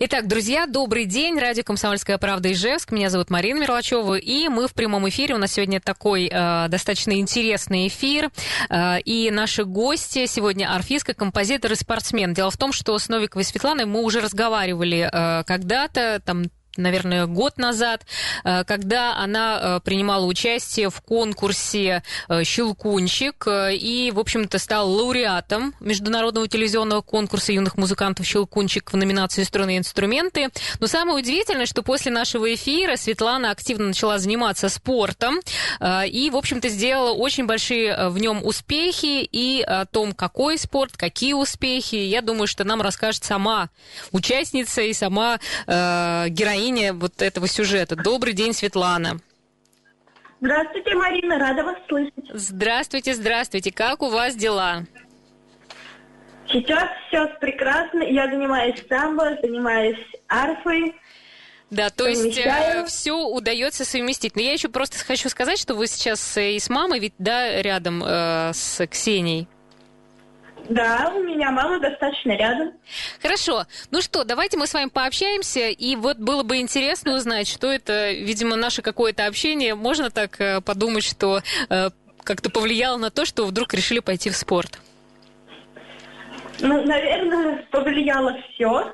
Итак, друзья, добрый день. Радио «Комсомольская правда» Ижевск. Меня зовут Марина Мерлачева. И мы в прямом эфире. У нас сегодня такой э, достаточно интересный эфир. Э, и наши гости сегодня арфистка, композитор и спортсмен. Дело в том, что с Новиковой Светланой мы уже разговаривали э, когда-то, там наверное, год назад, э, когда она э, принимала участие в конкурсе э, «Щелкунчик» и, в общем-то, стала лауреатом международного телевизионного конкурса юных музыкантов «Щелкунчик» в номинации «Струнные инструменты». Но самое удивительное, что после нашего эфира Светлана активно начала заниматься спортом и, в общем-то, сделала очень большие в нем успехи и о том, какой спорт, какие успехи, я думаю, что нам расскажет сама участница и сама героиня героиня вот этого сюжета. Добрый день, Светлана. Здравствуйте, Марина, рада вас слышать. Здравствуйте, здравствуйте. Как у вас дела? Сейчас все прекрасно. Я занимаюсь самбо, занимаюсь арфой. Да, то есть э, все удается совместить. Но я еще просто хочу сказать, что вы сейчас и с мамой ведь да рядом э, с Ксенией. Да, у меня мама достаточно рядом. Хорошо. Ну что, давайте мы с вами пообщаемся. И вот было бы интересно узнать, что это, видимо, наше какое-то общение. Можно так э, подумать, что э, как-то повлияло на то, что вдруг решили пойти в спорт? Ну, наверное, повлияло все.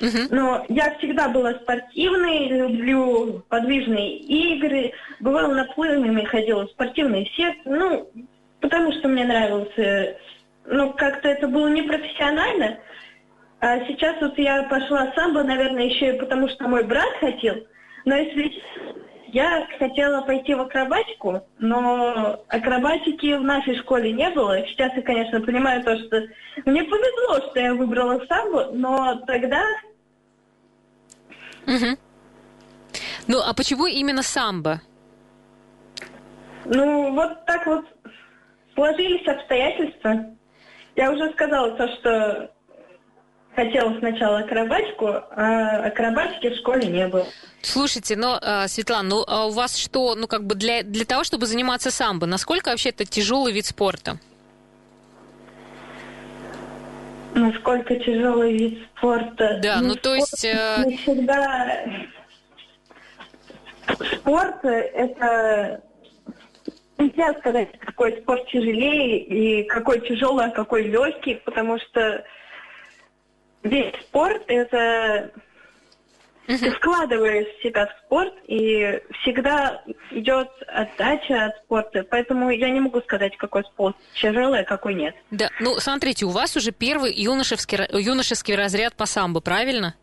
Угу. Но я всегда была спортивной, люблю подвижные игры, бывала наплывами, ходила в спортивные секции. Ну, потому что мне нравился. Ну, как-то это было непрофессионально. А сейчас вот я пошла самбо, наверное, еще и потому, что мой брат хотел. Но если я хотела пойти в акробатику, но акробатики в нашей школе не было. Сейчас я, конечно, понимаю то, что мне повезло, что я выбрала самбо, но тогда... Угу. Ну, а почему именно самбо? Ну, вот так вот сложились обстоятельства. Я уже сказала то, что хотела сначала акробатику, а акробатики в школе не было. Слушайте, но, э, Светлана, ну а у вас что, ну как бы для, для того, чтобы заниматься самбо, насколько вообще это тяжелый вид спорта? Насколько тяжелый вид спорта? Да, ну, ну то есть... Э... Всегда... Спорт – это Нельзя сказать, какой спорт тяжелее и какой тяжелый, а какой легкий, потому что весь спорт это ты вкладываешь себя в спорт, и всегда идет отдача от спорта. Поэтому я не могу сказать, какой спорт тяжелый, а какой нет. Да, ну смотрите, у вас уже первый юношеский, юношеский разряд по самбо, правильно?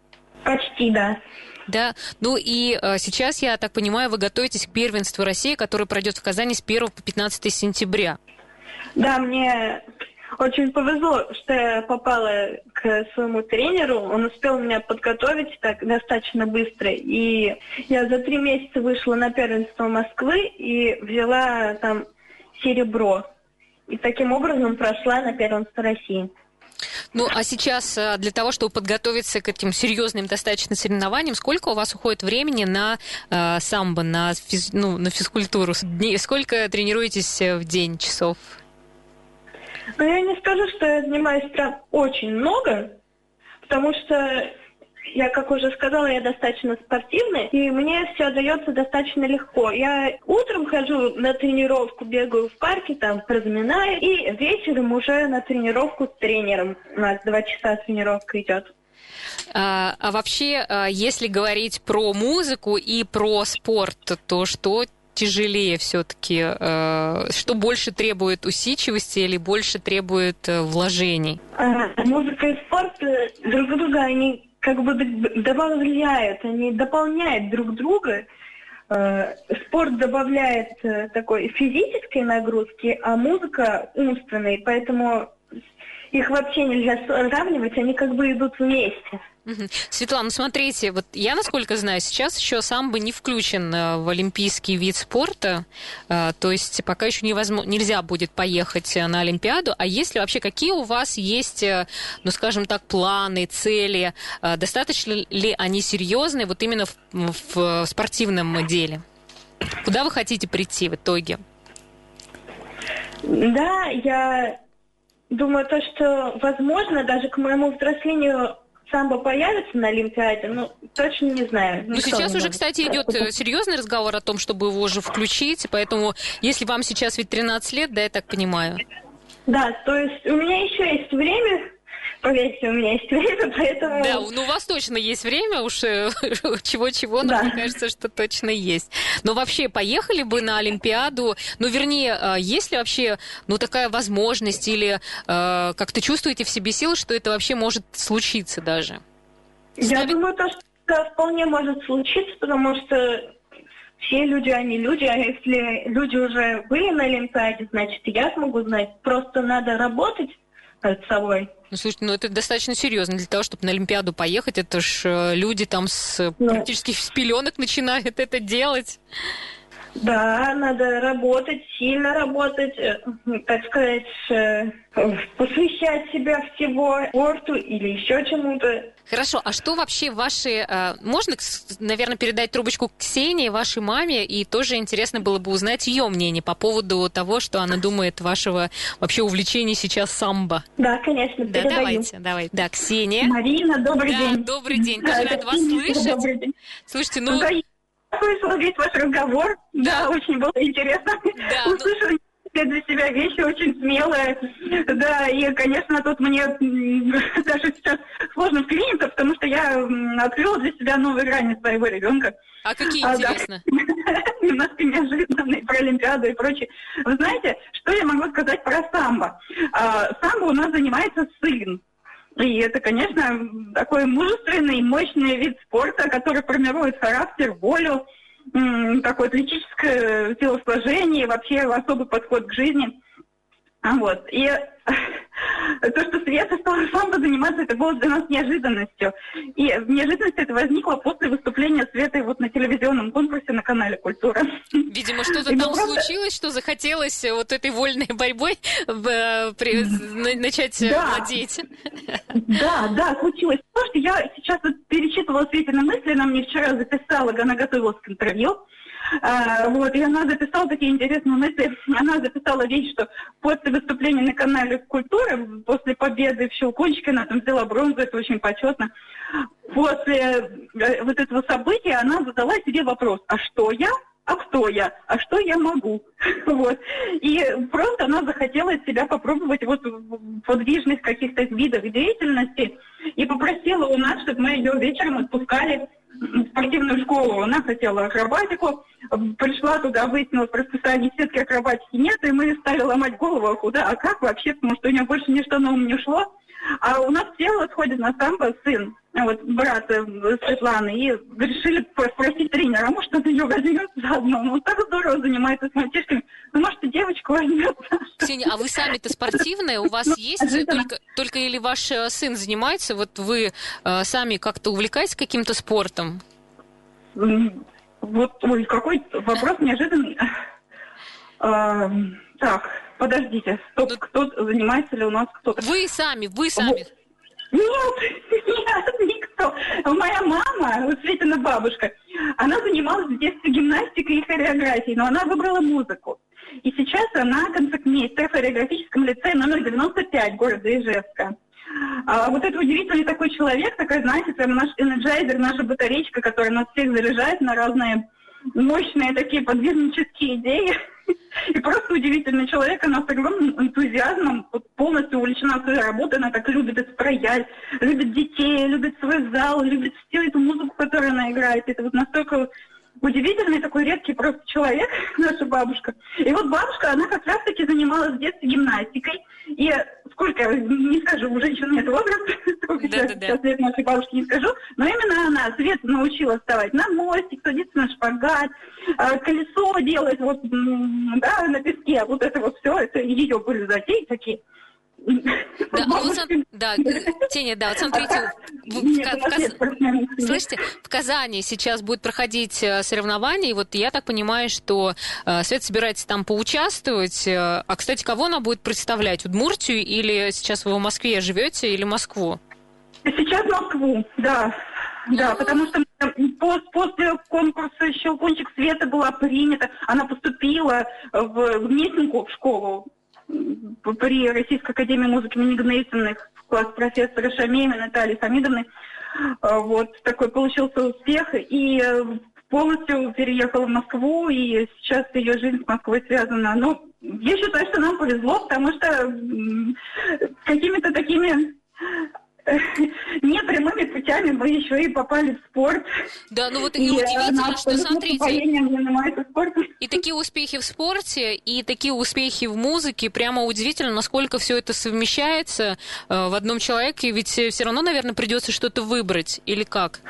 Почти, да. Да, ну и э, сейчас, я так понимаю, вы готовитесь к первенству России, которое пройдет в Казани с 1 по 15 сентября. Да, мне очень повезло, что я попала к своему тренеру. Он успел меня подготовить так достаточно быстро. И я за три месяца вышла на первенство Москвы и взяла там серебро. И таким образом прошла на первенство России. Ну, а сейчас э, для того, чтобы подготовиться к этим серьезным достаточно соревнованиям, сколько у вас уходит времени на э, самбо, на, физ, ну, на физкультуру? Сколько тренируетесь э, в день часов? Ну, я не скажу, что я занимаюсь прям очень много, потому что я, как уже сказала, я достаточно спортивная, и мне все дается достаточно легко. Я утром хожу на тренировку, бегаю в парке, там разминаю, и вечером уже на тренировку с тренером. У нас два часа тренировка идет. А, а вообще, а, если говорить про музыку и про спорт, то что тяжелее все-таки? А, что больше требует усидчивости или больше требует э, вложений? Музыка и спорт э, друг друга, они как бы добавляют, они дополняют друг друга. Э, спорт добавляет э, такой физической нагрузки, а музыка умственной, поэтому их вообще нельзя сравнивать, они как бы идут вместе. Светлана, смотрите, вот я, насколько знаю, сейчас еще самбо не включен э, в олимпийский вид спорта, э, то есть пока еще невозможно, нельзя будет поехать на Олимпиаду, а если вообще какие у вас есть, э, ну, скажем так, планы, цели, достаточно ли они серьезные вот именно в, в спортивном деле? Куда вы хотите прийти в итоге? Да, я думаю, то, что, возможно, даже к моему взрослению самбо появится на Олимпиаде, ну, точно не знаю. Ну, сейчас уже, кстати, идет э, серьезный разговор о том, чтобы его уже включить, поэтому, если вам сейчас ведь 13 лет, да, я так понимаю? Да, то есть у меня еще есть время Поверьте, у меня есть время, поэтому... Да, ну у вас точно есть время, уж э, чего-чего, но да. мне кажется, что точно есть. Но вообще, поехали бы на Олимпиаду, ну, вернее, а, есть ли вообще, ну, такая возможность, или э, как-то чувствуете в себе силы, что это вообще может случиться даже? Я думаю, то, что это вполне может случиться, потому что все люди, они люди, а если люди уже были на Олимпиаде, значит, я смогу знать. Просто надо работать собой. Ну, слушайте, ну это достаточно серьезно для того, чтобы на Олимпиаду поехать. Это ж э, люди там с ну, практически с пеленок начинают это делать. Да, надо работать, сильно работать, э, так сказать, э, посвящать себя всего спорту или еще чему-то. Хорошо, а что вообще ваши... Э, можно, наверное, передать трубочку Ксении, вашей маме, и тоже интересно было бы узнать ее мнение по поводу того, что она думает вашего вообще увлечения сейчас самбо. Да, конечно, Да, давайте, давайте. Да, Ксения. Марина, добрый да, день. добрый день, тоже да, рад вас слышать. Добрый день. Слушайте, ну... ну слышала весь ваш разговор. Да, да очень было интересно. Да, ну Услышала ну... для себя вещи очень смелые. Да, и, конечно, тут мне даже сейчас сложно вклиниться, потому что я открыла для себя новые грани своего ребенка. А какие, а, интересно? Да. Немножко неожиданные про Олимпиаду и прочее. Вы знаете, что я могу сказать про самбо? А, самбо у нас занимается сын. И это, конечно, такой мужественный, мощный вид спорта, который формирует характер, волю, такое атлетическое телосложение, вообще особый подход к жизни. Вот. И то, что Света стала самбо заниматься, это было для нас неожиданностью. И неожиданность это возникла после выступления Светы вот на телевизионном конкурсе на канале «Культура». Видимо, что-то там просто... случилось, что захотелось вот этой вольной борьбой э, при... начать э, да. владеть. Да, да, случилось. Потому что я сейчас вот перечитывала Светины мысли, она мне вчера записала, она готовилась к интервью, а, вот, и она записала такие интересные мысли. Она записала вещь, что после выступления на канале «Культура», после победы в Щелкунчике, она там взяла бронзу, это очень почетно. После э, вот этого события она задала себе вопрос, а что я? а кто я, а что я могу. вот. И просто она захотела себя попробовать вот в подвижных каких-то видах деятельности и попросила у нас, чтобы мы ее вечером отпускали спортивную школу, она хотела акробатику, пришла туда, выяснила в расписании сетки акробатики нет, и мы стали ломать голову, а куда, а как вообще, потому что у нее больше ничто на ум не шло. А у нас все вот ходят на самбо сын, вот брат э, Светланы, и решили спросить тренера, а может он ее возьмет заодно. Ну, так здорово занимается с мальчишками. Ну, может, и девочку возьмет. Ксения, а вы сами-то спортивная? У вас ну, есть только, только или ваш э, сын занимается? Вот вы э, сами как-то увлекаетесь каким-то спортом? Вот, ой, какой вопрос неожиданный. А, так, подождите, стоп, ну, кто занимается ли у нас кто-то? Вы сами, вы сами. Нет, нет, никто. Моя мама, Светина бабушка, она занималась в детстве гимнастикой и хореографией, но она выбрала музыку. И сейчас она концертмейстер в хореографическом лицее номер 95 города Ижевска. А вот это удивительный такой человек, такой, знаете, прям наш энерджайзер, наша батареечка, которая нас всех заряжает на разные мощные такие подвижнические идеи. И просто удивительный человек, она с огромным энтузиазмом полностью увлечена своей работой, она так любит испроять, любит детей, любит свой зал, любит всю эту музыку, которую она играет. Это вот настолько удивительный такой редкий просто человек, наша бабушка. И вот бабушка, она как раз-таки занималась в детстве гимнастикой. И сколько, не скажу, у женщин нет возраста, сколько да, сейчас, да, сейчас лет нашей бабушке не скажу, но именно она Свет научила вставать на мостик, садиться на шпагат, а, колесо делать вот, да, на песке. Вот это вот все, это ее были затеи такие. Да, ну, вот, да, Теня, да, вот смотрите, в, в, в, слышите, в Казани сейчас будет проходить э, соревнование, и вот я так понимаю, что э, Свет собирается там поучаствовать. Э, а, кстати, кого она будет представлять? Удмуртию или сейчас вы в Москве живете, или Москву? Сейчас Москву, да. Да, потому что после конкурса «Щелкунчик света» была принята, она поступила в, в Местнику в школу при Российской Академии музыки имени Гнесиных в класс профессора Шамеева Натальи Хамидовны. А, вот такой получился успех. И э, полностью переехала в Москву, и сейчас ее жизнь с Москвой связана. Но я считаю, что нам повезло, потому что какими-то такими не прямыми путями мы еще и попали в спорт. Да, ну вот и, и удивительно, что смотрите. И такие успехи в спорте, и такие успехи в музыке, прямо удивительно, насколько все это совмещается э, в одном человеке, ведь все равно, наверное, придется что-то выбрать, или как?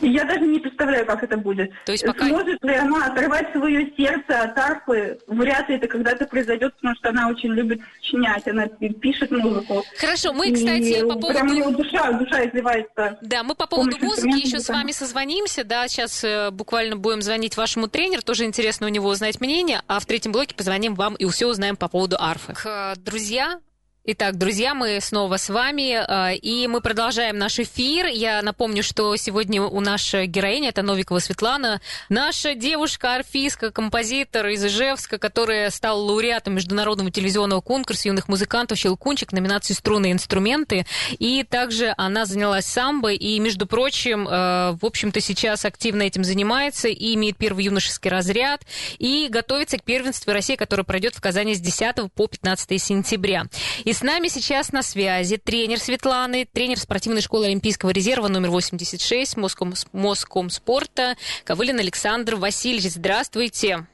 Я даже не представляю, как это будет. То есть пока... Сможет ли она оторвать свое сердце от арфы? Вряд ли это когда-то произойдет, потому что она очень любит сочинять, она пишет музыку. Хорошо, мы, кстати, и по поводу... Прям душа, душа изливается. Да, мы по поводу музыки еще с вами созвонимся, да, сейчас э, буквально будем звонить вашему тренеру, тоже интересно у него узнать мнение, а в третьем блоке позвоним вам и все узнаем по поводу арфы. Друзья, Итак, друзья, мы снова с вами, э, и мы продолжаем наш эфир. Я напомню, что сегодня у нашей героини, это Новикова Светлана, наша девушка, арфистка, композитор из Ижевска, которая стала лауреатом международного телевизионного конкурса юных музыкантов «Щелкунчик» номинации «Струны и инструменты». И также она занялась самбо, и, между прочим, э, в общем-то, сейчас активно этим занимается и имеет первый юношеский разряд, и готовится к первенству России, которое пройдет в Казани с 10 по 15 сентября. И с нами сейчас на связи тренер Светланы, тренер спортивной школы Олимпийского резерва номер 86 Моском, Моском спорта Ковылин Александр Васильевич. Здравствуйте.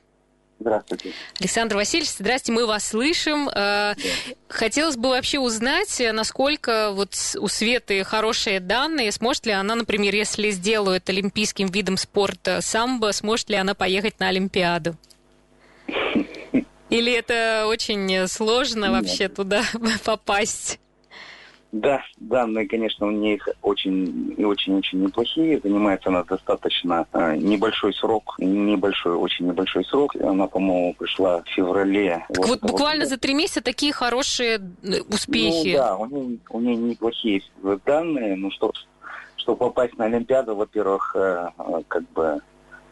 Здравствуйте. Александр Васильевич, здравствуйте, мы вас слышим. Э, да. Хотелось бы вообще узнать, насколько вот у Светы хорошие данные, сможет ли она, например, если сделают олимпийским видом спорта самбо, сможет ли она поехать на Олимпиаду? Или это очень сложно Нет. вообще туда попасть? Да, данные, конечно, у них очень и очень-очень неплохие. Занимается она достаточно э, небольшой срок, небольшой, очень небольшой срок. Она, по-моему, пришла в феврале. Вот, вот буквально вот. за три месяца такие хорошие э, успехи. Ну, да, у нее, у нее неплохие данные. Ну, что, чтобы попасть на Олимпиаду, во-первых, э, э, как бы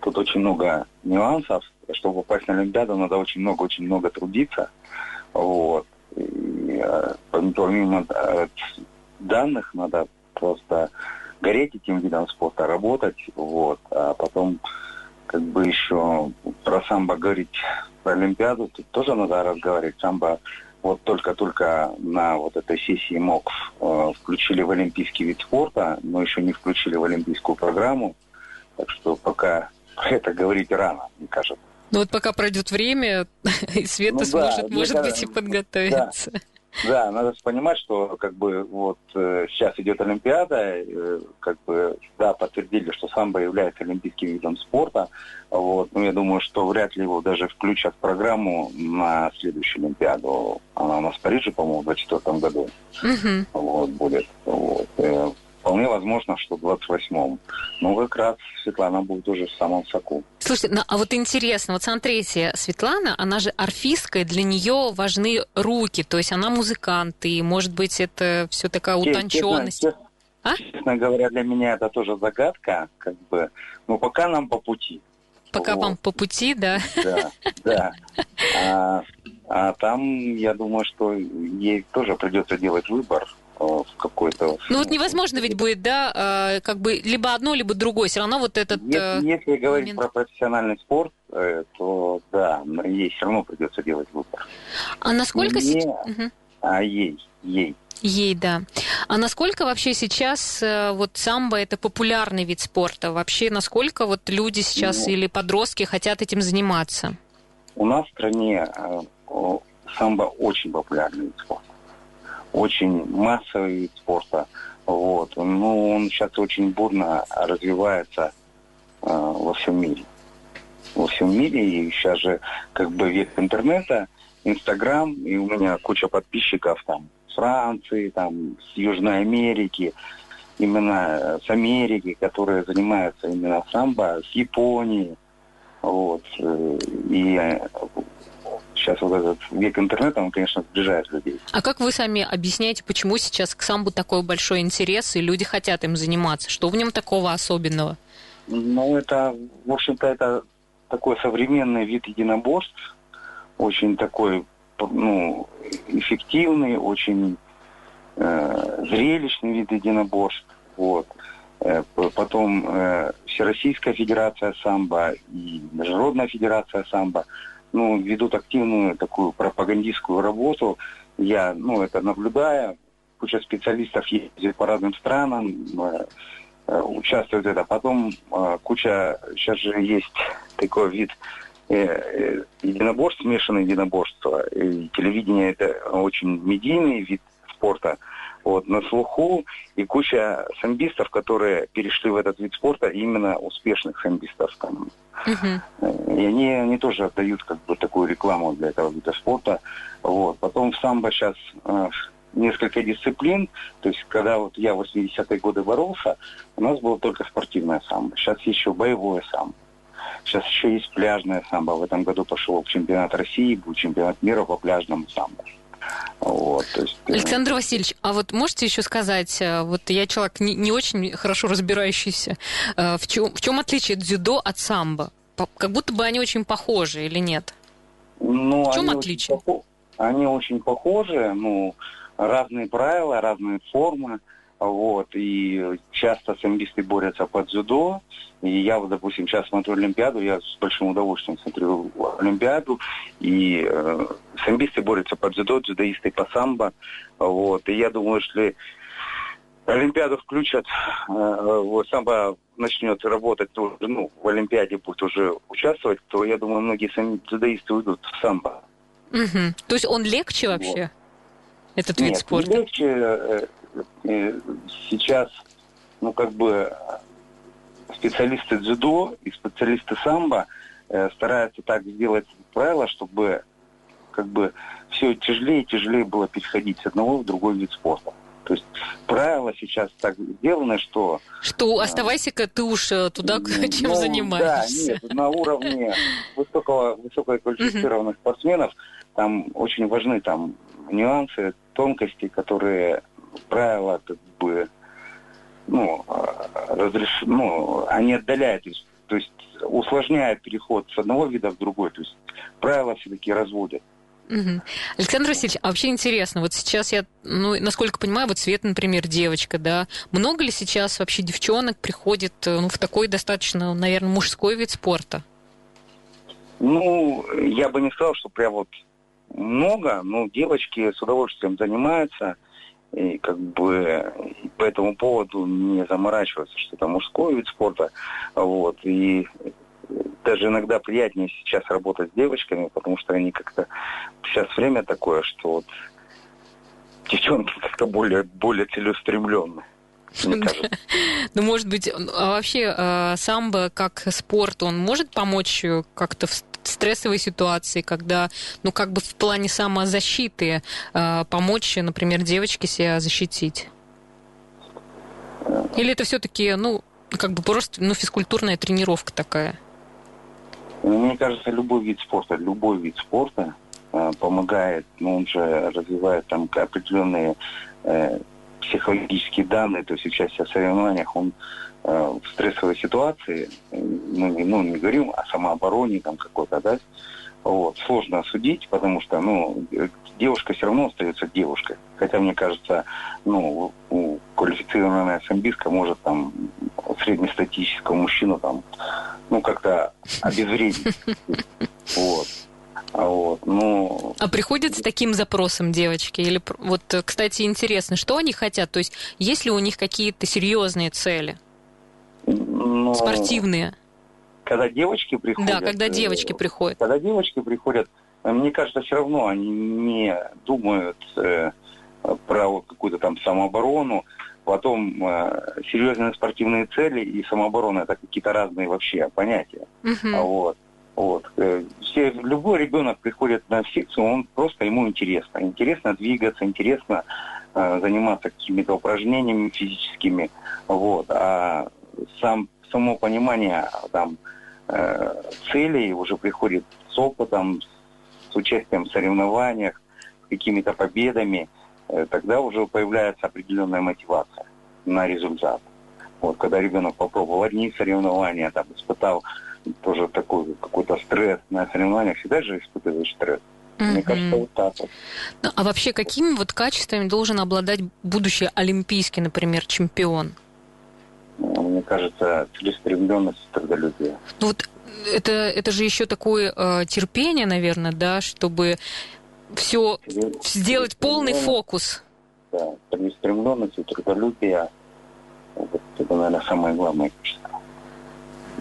тут очень много нюансов чтобы попасть на Олимпиаду, надо очень много, очень много трудиться. Вот. И, э, помимо э, данных, надо просто гореть этим видом спорта, работать, вот, а потом как бы еще про самбо говорить про Олимпиаду, тут тоже надо разговаривать. Самбо вот только-только на вот этой сессии МОК э, включили в олимпийский вид спорта, но еще не включили в олимпийскую программу. Так что пока это говорить рано, мне кажется. Ну вот пока пройдет время, и Света ну, сможет, да, может быть, и подготовиться. Да. Да, надо понимать, что как бы вот э, сейчас идет Олимпиада, э, как бы да, подтвердили, что самбо является олимпийским видом спорта. Вот, но я думаю, что вряд ли его даже включат в программу на следующую Олимпиаду. Она у нас в Париже, по-моему, в 2024 году угу. вот, будет. Вот. Э, Вполне возможно, что в 28-м. Но как раз Светлана будет уже в самом соку. Слушайте, ну, а вот интересно, вот смотрите, Светлана, она же орфистка, и для нее важны руки, то есть она музыкант, и, может быть, это все такая утонченность. Честно, а? честно говоря, для меня это тоже загадка, как бы, но пока нам по пути. Пока вот. вам по пути, да? Да, да. А, а там, я думаю, что ей тоже придется делать выбор, в какой-то... Ну вот невозможно ведь будет, да, э, как бы либо одно, либо другое, все равно вот этот... Если, э, если говорить про профессиональный спорт, то да, ей все равно придется делать выбор. А насколько... Не, угу. А ей, ей. Ей, да. А насколько вообще сейчас вот самбо это популярный вид спорта? Вообще, насколько вот люди сейчас ну, или подростки хотят этим заниматься? У нас в стране самбо очень популярный вид спорта очень массовый вид спорта. Вот. Ну, он сейчас очень бурно развивается э, во всем мире. Во всем мире. И сейчас же как бы век интернета, Инстаграм, и у меня куча подписчиков там, с Франции, там, с Южной Америки, именно с Америки, которые занимаются именно самбо, с Японии. Вот. И сейчас вот этот век интернета, он, конечно, сближает людей. А как вы сами объясняете, почему сейчас к самбу такой большой интерес, и люди хотят им заниматься? Что в нем такого особенного? Ну, это, в общем-то, это такой современный вид единоборств, очень такой, ну, эффективный, очень э, зрелищный вид единоборств. Вот. Э, потом э, Всероссийская Федерация самбо и Международная Федерация самбо ну, ведут активную такую пропагандистскую работу. Я, ну, это наблюдаю. Куча специалистов ездит по разным странам, э, э, участвуют в этом. Потом э, куча, сейчас же есть такой вид э, э, единоборств, смешанное единоборство. И телевидение это очень медийный вид спорта вот, на слуху, и куча самбистов, которые перешли в этот вид спорта, именно успешных самбистов. Там. Uh-huh. И они, они тоже отдают как бы такую рекламу для этого вида спорта. Вот. Потом в самбо сейчас э, несколько дисциплин. То есть, когда вот я в 80-е годы боролся, у нас было только спортивное самбо. Сейчас еще боевое самбо. Сейчас еще есть пляжное самбо. В этом году пошел чемпионат России, будет чемпионат мира по пляжному самбо. Вот, есть, э, Александр Васильевич, а вот можете еще сказать, э, вот я человек не, не очень хорошо разбирающийся, э, в чем, в чем отличие дзюдо от самбо? Как будто бы они очень похожи или нет? Ну, в чем они отличие? Очень они очень похожи, ну, разные правила, разные формы. Вот, и часто самбисты борются под дзюдо. И я, вот, допустим, сейчас смотрю Олимпиаду, я с большим удовольствием смотрю Олимпиаду. И э, самбисты борются под дзюдо, дзюдоисты по самбо. Вот, и я думаю, что Олимпиаду включат, э, вот, самбо начнет работать тоже, ну, в Олимпиаде будет уже участвовать, то я думаю, многие сами дзюдоисты уйдут в самбо. Угу. То есть он легче вообще, вот. этот вид Нет, спорта? Легче, э, сейчас, ну, как бы специалисты дзюдо и специалисты самбо э, стараются так сделать правила, чтобы как бы все тяжелее и тяжелее было переходить с одного в другой вид спорта. То есть правила сейчас так сделаны, что... Что э, оставайся-ка ты уж э, туда, ну, чем занимаешься. Да, нет, на уровне высокого, высококвалифицированных спортсменов там очень важны там нюансы, тонкости, которые правила как бы ну, разреш... ну, они отдаляют, то есть усложняют переход с одного вида в другой, то есть правила все-таки разводят. Угу. Александр Васильевич, а вообще интересно, вот сейчас я, ну, насколько понимаю, вот Свет, например, девочка, да, много ли сейчас вообще девчонок приходит э, ну, в такой достаточно, наверное, мужской вид спорта? Ну, я бы не сказал, что прям вот много, но девочки с удовольствием занимаются и как бы по этому поводу не заморачиваться, что это мужской вид спорта. Вот. И даже иногда приятнее сейчас работать с девочками, потому что они как-то... Сейчас время такое, что вот девчонки как-то более, более целеустремленные. Ну, может быть, а вообще э, самбо как спорт, он может помочь как-то в стрессовой ситуации, когда, ну, как бы в плане самозащиты э, помочь, например, девочке себя защитить? Или это все-таки, ну, как бы просто, ну, физкультурная тренировка такая? Мне кажется, любой вид спорта, любой вид спорта э, помогает, ну, он же развивает там определенные э, психологические данные, то есть участие в соревнованиях, он э, в стрессовой ситуации, ну не, ну, не говорим о самообороне там какой-то, да, вот, сложно судить, потому что, ну, девушка все равно остается девушкой. Хотя, мне кажется, ну, у квалифицированная самбистка может там среднестатистического мужчину там, ну, как-то обезвредить. Вот. А, вот, ну... а приходят с таким запросом девочки? Или вот, кстати, интересно, что они хотят? То есть, есть ли у них какие-то серьезные цели? Ну, Спортивные? Когда девочки приходят... Да, когда девочки э, приходят. Когда девочки приходят, э, мне кажется, все равно они не думают э, про какую-то там самооборону, потом э, серьезные спортивные цели и самооборона это какие-то разные вообще понятия. Uh-huh. Вот. Вот. Э, все, любой ребенок приходит на секцию, он просто ему интересно. Интересно двигаться, интересно э, заниматься какими-то упражнениями физическими. Вот. А сам, само понимание там, э, целей уже приходит с опытом, с участием в соревнованиях, с какими-то победами. Э, тогда уже появляется определенная мотивация на результат. Вот, когда ребенок попробовал одни соревнования, там, испытал тоже такой какой-то стресс на соревнованиях, всегда же испытываешь стресс. Mm-hmm. Мне кажется, вот так вот. Ну, а вообще, какими вот качествами должен обладать будущий олимпийский, например, чемпион? Ну, мне кажется, целеустремленность, трудолюбие. Ну вот это, это же еще такое э, терпение, наверное, да, чтобы все сделать полный фокус. Да, целеустремленность и трудолюбие. Вот, это, наверное, самое главное качество.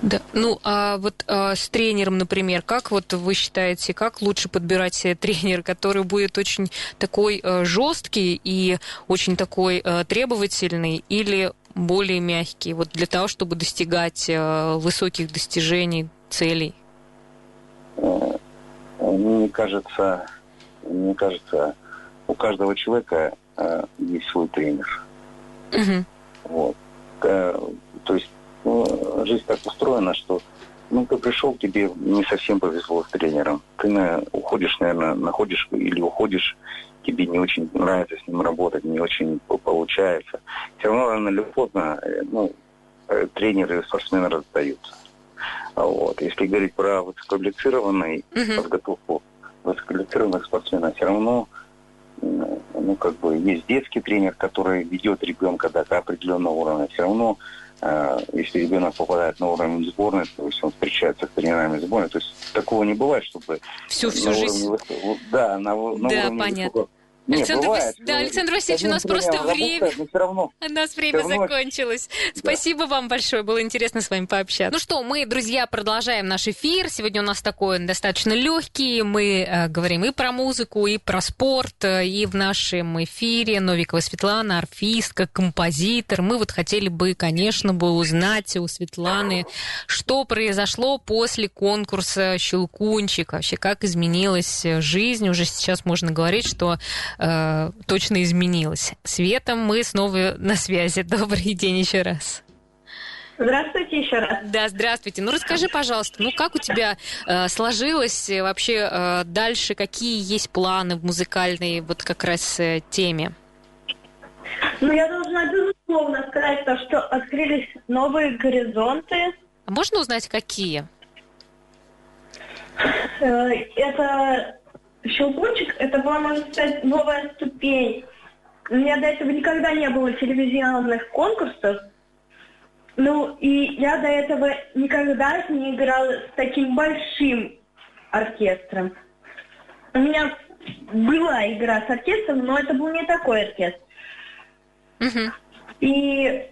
Да. Ну, а вот а, с тренером, например, как вот вы считаете, как лучше подбирать себе тренера, который будет очень такой а, жесткий и очень такой а, требовательный, или более мягкий, вот для того, чтобы достигать а, высоких достижений, целей? Э, мне кажется, мне кажется, у каждого человека э, есть свой тренер. Угу. Вот. Э, то есть ну, жизнь так устроена, что ну, ты пришел, тебе не совсем повезло с тренером. Ты на, уходишь, наверное, находишь или уходишь, тебе не очень нравится с ним работать, не очень получается. Все равно рано или поздно э, ну, э, тренеры и спортсмены раздаются. А вот. Если говорить про высококвалифицированную uh-huh. подготовку высококвалифицированных спортсменов, все равно ну, как бы есть детский тренер, который ведет ребенка до определенного уровня. Все равно а, если ребенок попадает на уровень сборной, то есть он встречается с тренерами сборной. То есть такого не бывает, чтобы... Всю, всю жизнь. Уровне, да, на, на да, уровне понятно. Высокого, нет, Александр, бывает, Вас... да, Александр Васильевич, у нас просто время... все равно, у нас время равно... закончилось. Да. Спасибо вам большое, было интересно с вами пообщаться. Ну что, мы, друзья, продолжаем наш эфир. Сегодня у нас такой достаточно легкий. Мы э, говорим и про музыку, и про спорт. И в нашем эфире Новикова Светлана, арфистка, композитор. Мы вот хотели бы, конечно, бы узнать у Светланы, что произошло после конкурса «Щелкунчик». Вообще, как изменилась жизнь. Уже сейчас можно говорить, что э, точно изменилось. Светом мы снова на связи. Добрый день еще раз. Здравствуйте еще раз. Да, здравствуйте. Ну расскажи, пожалуйста, ну как у тебя э, сложилось э, вообще э, дальше, какие есть планы в музыкальной вот как раз э, теме? Ну я должна безусловно сказать то, что открылись новые горизонты. А можно узнать, какие? Э, это Щелкунчик – это была, можно сказать, новая ступень. У меня до этого никогда не было телевизионных конкурсов. Ну, и я до этого никогда не играла с таким большим оркестром. У меня была игра с оркестром, но это был не такой оркестр. И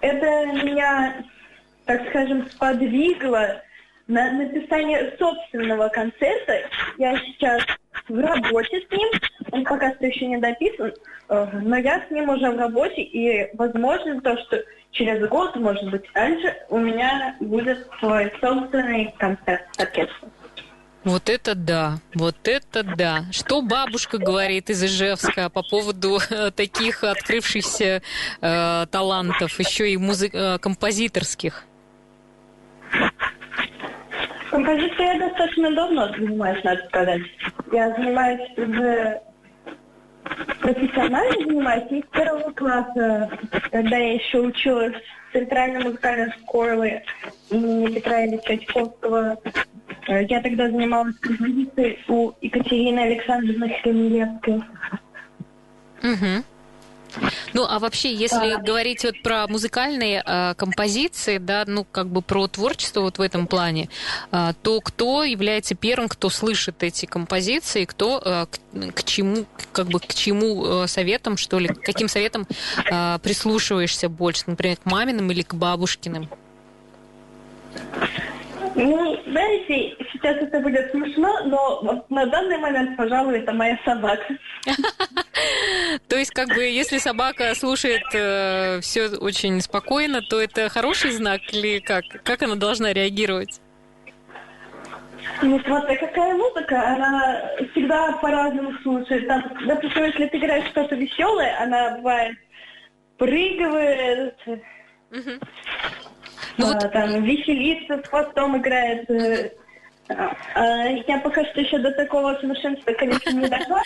это меня, так скажем, сподвигло на написание собственного концерта. Я сейчас в работе с ним. Он пока что еще не дописан, э, но я с ним уже в работе, и возможно то, что через год, может быть, раньше, у меня будет свой собственный концерт с оркестром. Вот это да, вот это да. Что бабушка говорит из Ижевска по поводу э, таких открывшихся э, талантов, еще и музы- э, композиторских? Композицией я достаточно давно занимаюсь, надо сказать. Я занимаюсь уже профессионально занимаюсь не с первого класса, когда я еще училась в Центральной музыкальной школе имени Петра Ильича Чайковского. Я тогда занималась композицией у Екатерины Александровны Хремилевской. Угу. Ну, а вообще, если а... говорить вот про музыкальные э, композиции, да, ну, как бы про творчество вот в этом плане, э, то кто является первым, кто слышит эти композиции, кто э, к, к чему, как бы к чему э, советам, что ли, каким советам э, прислушиваешься больше, например, к маминым или к бабушкиным? Ну, знаете, сейчас это будет смешно, но на данный момент, пожалуй, это моя собака. То есть, как бы, если собака слушает э, все очень спокойно, то это хороший знак или как? Как она должна реагировать? Ну, смотри, какая музыка, она всегда по-разному слушает. Там, допустим, если ты играешь что-то веселое, она бывает прыгивает, угу. Ну, а, вот... там веселится, с хвостом играет. Э, а, а, я пока что еще до такого совершенства, конечно, не дошла.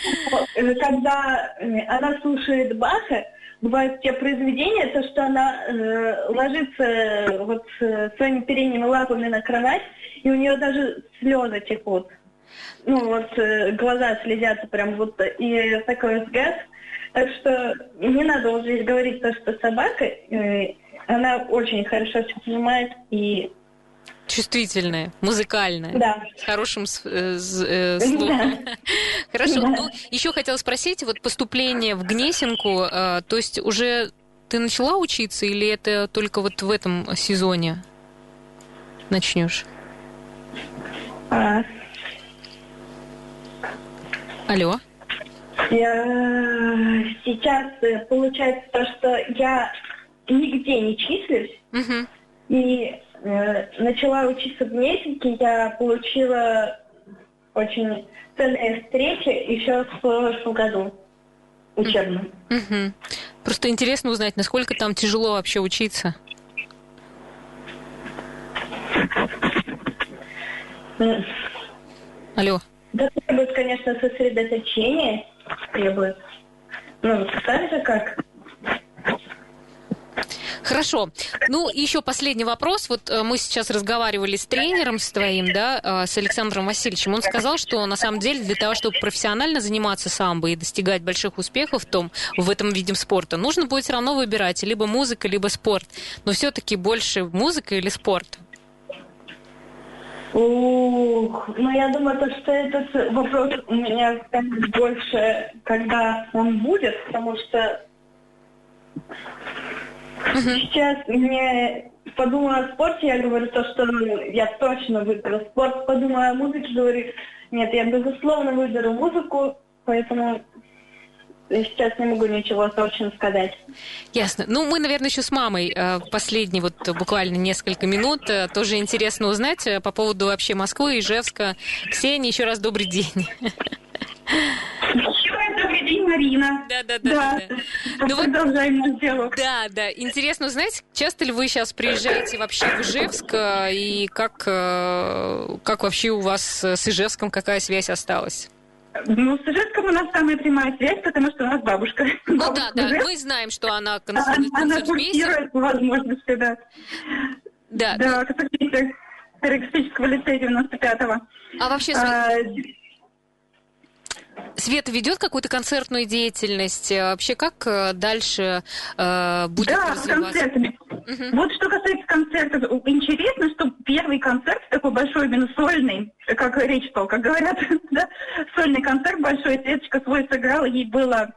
Э, когда э, она слушает Баха, бывают те произведения, то, что она э, ложится вот своими передними лапами на кровать, и у нее даже слезы текут. Ну вот э, глаза слезятся прям вот, и такой взгляд. Так что не надо уже говорить то, что собака, э, она очень хорошо все понимает и чувствительная, музыкальная, да. с хорошим э, э, слухом. Да. Хорошо. Да. Ну, еще хотела спросить, вот поступление в Гнесинку, э, то есть уже ты начала учиться или это только вот в этом сезоне начнешь? А. Алло. Я сейчас э, получается то, что я нигде не числюсь. Угу. И э, начала учиться в месяце, я получила очень ценные встречи еще в прошлом году учебном. Угу. Просто интересно узнать, насколько там тяжело вообще учиться. Алло. Да, требует, конечно, сосредоточение. Требует. Ну, так же как Хорошо. Ну, еще последний вопрос. Вот э, мы сейчас разговаривали с тренером с твоим, да, э, с Александром Васильевичем. Он сказал, что на самом деле для того, чтобы профессионально заниматься самбо и достигать больших успехов в, том, в этом виде спорта, нужно будет все равно выбирать либо музыка, либо спорт. Но все-таки больше музыка или спорт? Ух, ну я думаю, то, что этот вопрос у меня больше, когда он будет, потому что Сейчас мне подумала о спорте, я говорю то, что я точно выберу спорт. Подумала о музыке, говорю, нет, я безусловно выберу музыку, поэтому сейчас не могу ничего точно сказать. Ясно. Ну, мы, наверное, еще с мамой э, последние вот буквально несколько минут. Э, тоже интересно узнать э, по поводу вообще Москвы, Ижевска. Ксения, еще раз добрый день. Марина. Да, да, да. да. да. Ну, Продолжаем наш диалог. Да, да. Интересно узнать, часто ли вы сейчас приезжаете вообще в Ижевск, э, и как, э, как вообще у вас с Ижевском, какая связь осталась? Ну, с Ижевском у нас самая прямая связь, потому что у нас бабушка. Ну бабушка да, да, мы знаем, что она концерт, Она курсирует возможности, да. Да. Да, католического лицея 95-го. А вообще, а, Света ведет какую-то концертную деятельность? Э, вообще, как э, дальше э, будет да, развиваться? концертами. Угу. Вот что касается концертов, интересно, что первый концерт такой большой, именно сольный, как речь пал, как говорят, да, сольный концерт большой, Светочка свой сыграла, ей было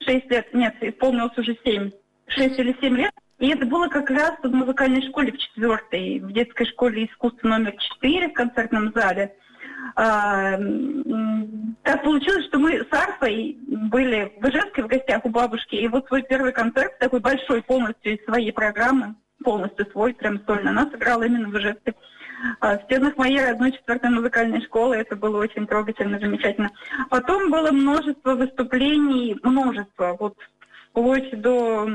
6 лет, нет, исполнилось уже 7, 6 или 7 лет. И это было как раз в музыкальной школе в четвертой, в детской школе искусства номер 4 в концертном зале. Так получилось, что мы с Арфой были в Ижевске в гостях у бабушки, и вот свой первый концерт, такой большой полностью из своей программы, полностью свой, прям сольно, она сыграла именно в Ижевске. А, в стенах моей родной четвертой музыкальной школы это было очень трогательно, замечательно. Потом было множество выступлений, множество, вот вплоть до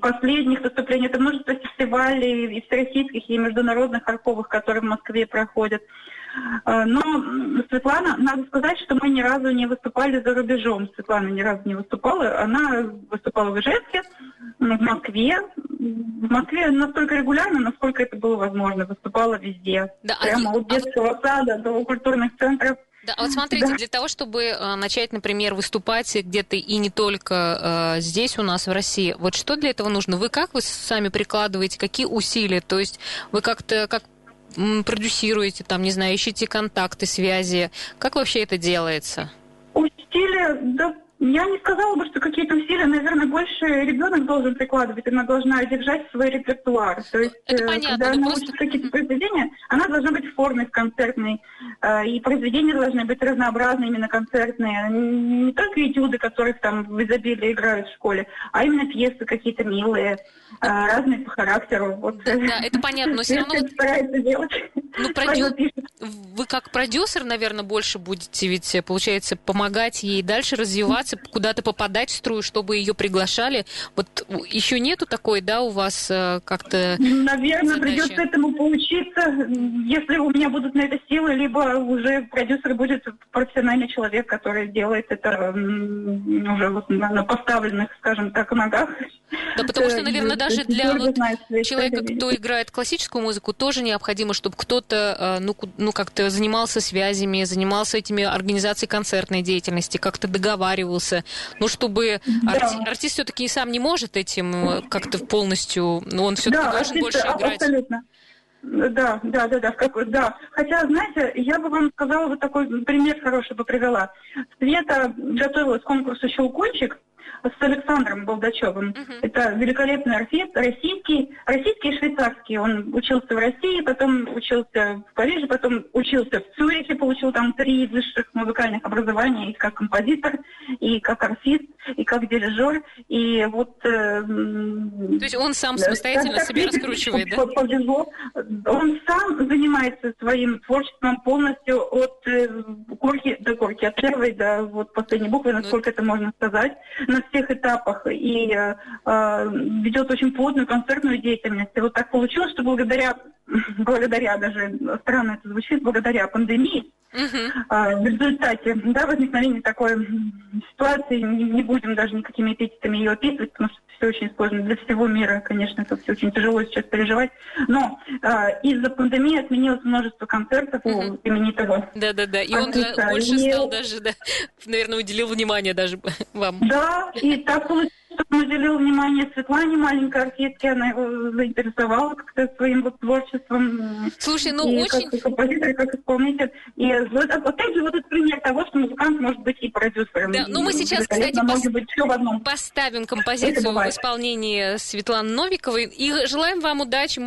последних выступлений. Это множество фестивалей и всероссийских, и международных арковых, которые в Москве проходят. Э, но Светлана, надо сказать, что мы ни разу не выступали за рубежом. Светлана ни разу не выступала. Она выступала в Ижевске, в Москве. В Москве настолько регулярно, насколько это было возможно. Выступала везде. Да, а Прямо а... от детского сада до культурных центров. Да, а вот смотрите, да. для того, чтобы э, начать, например, выступать где-то и не только э, здесь у нас в России, вот что для этого нужно? Вы как вы сами прикладываете, какие усилия? То есть вы как-то как продюсируете, там, не знаю, ищете контакты, связи. Как вообще это делается? Усилия, да, я не сказала бы, что какие-то усилия, наверное, больше ребенок должен прикладывать, она должна держать свой репертуар. То есть, это э, понятно, когда она просто... учит какие-то произведения, она должна быть в форме концертной, э, и произведения должны быть разнообразные, именно концертные. Не только этюды, которых там в изобилии играют в школе, а именно пьесы какие-то милые, э, разные по характеру. Вот. Да, это понятно, но все равно... старается делать. ну, продю... вы как продюсер, наверное, больше будете ведь, получается, помогать ей дальше развиваться, куда-то попадать в струю, чтобы ее приглашали. Вот еще нету такой, да, у вас э, как-то Наверное, задачи? придется этому поучиться, если у меня будут на это силы, либо уже продюсер будет профессиональный человек, который делает это уже вот на поставленных, скажем так, ногах. Да, потому что, наверное, даже для вот человека, кто играет классическую музыку, тоже необходимо, чтобы кто-то, э, ну, ну как-то занимался связями, занимался этими организацией концертной деятельности, как-то договаривался, ну, чтобы да. арти- артист все-таки сам не может этим э, как-то полностью, ну, он все-таки да, должен артист, больше играть. Абсолютно. Да, да, да, да, как, да. Хотя, знаете, я бы вам сказала, вот такой пример хороший бы привела. Света готовилась к конкурсу «Щелкунчик», с Александром Болдачевым. Uh-huh. Это великолепный артист, российский, российский и швейцарский. Он учился в России, потом учился в Париже, потом учился в Цюрихе, получил там три высших музыкальных образования, и как композитор, и как артист, и как дирижер. И вот... Э, То есть он сам самостоятельно так, себя раскручивает, да? Повезло. Он сам занимается своим творчеством полностью от э, корки до корки, от первой до вот последней буквы, насколько ну, это можно сказать. На всех этапах и э, э, ведет очень плотную концертную деятельность. И вот так получилось, что благодаря, благодаря даже, странно это звучит, благодаря пандемии, Uh-huh. В результате да, возникновения такой ситуации, не, не будем даже никакими эпитетами ее описывать, потому что все очень сложно для всего мира, конечно, это все очень тяжело сейчас переживать. Но э, из-за пандемии отменилось множество концертов uh-huh. у именитого. Да-да-да, и он больше и... стал даже, да, наверное, уделил внимание даже вам. Да, и так получилось он уделил внимание Светлане, маленькой артистке, она его заинтересовала как-то своим вот творчеством. Слушай, ну и очень... Как композитор, как исполнитель. И вот, опять же, вот этот пример того, что музыкант может быть и продюсером. Да, ну мы сейчас, кстати, пос... быть все в одном. поставим композицию в исполнении Светланы Новиковой и желаем вам удачи.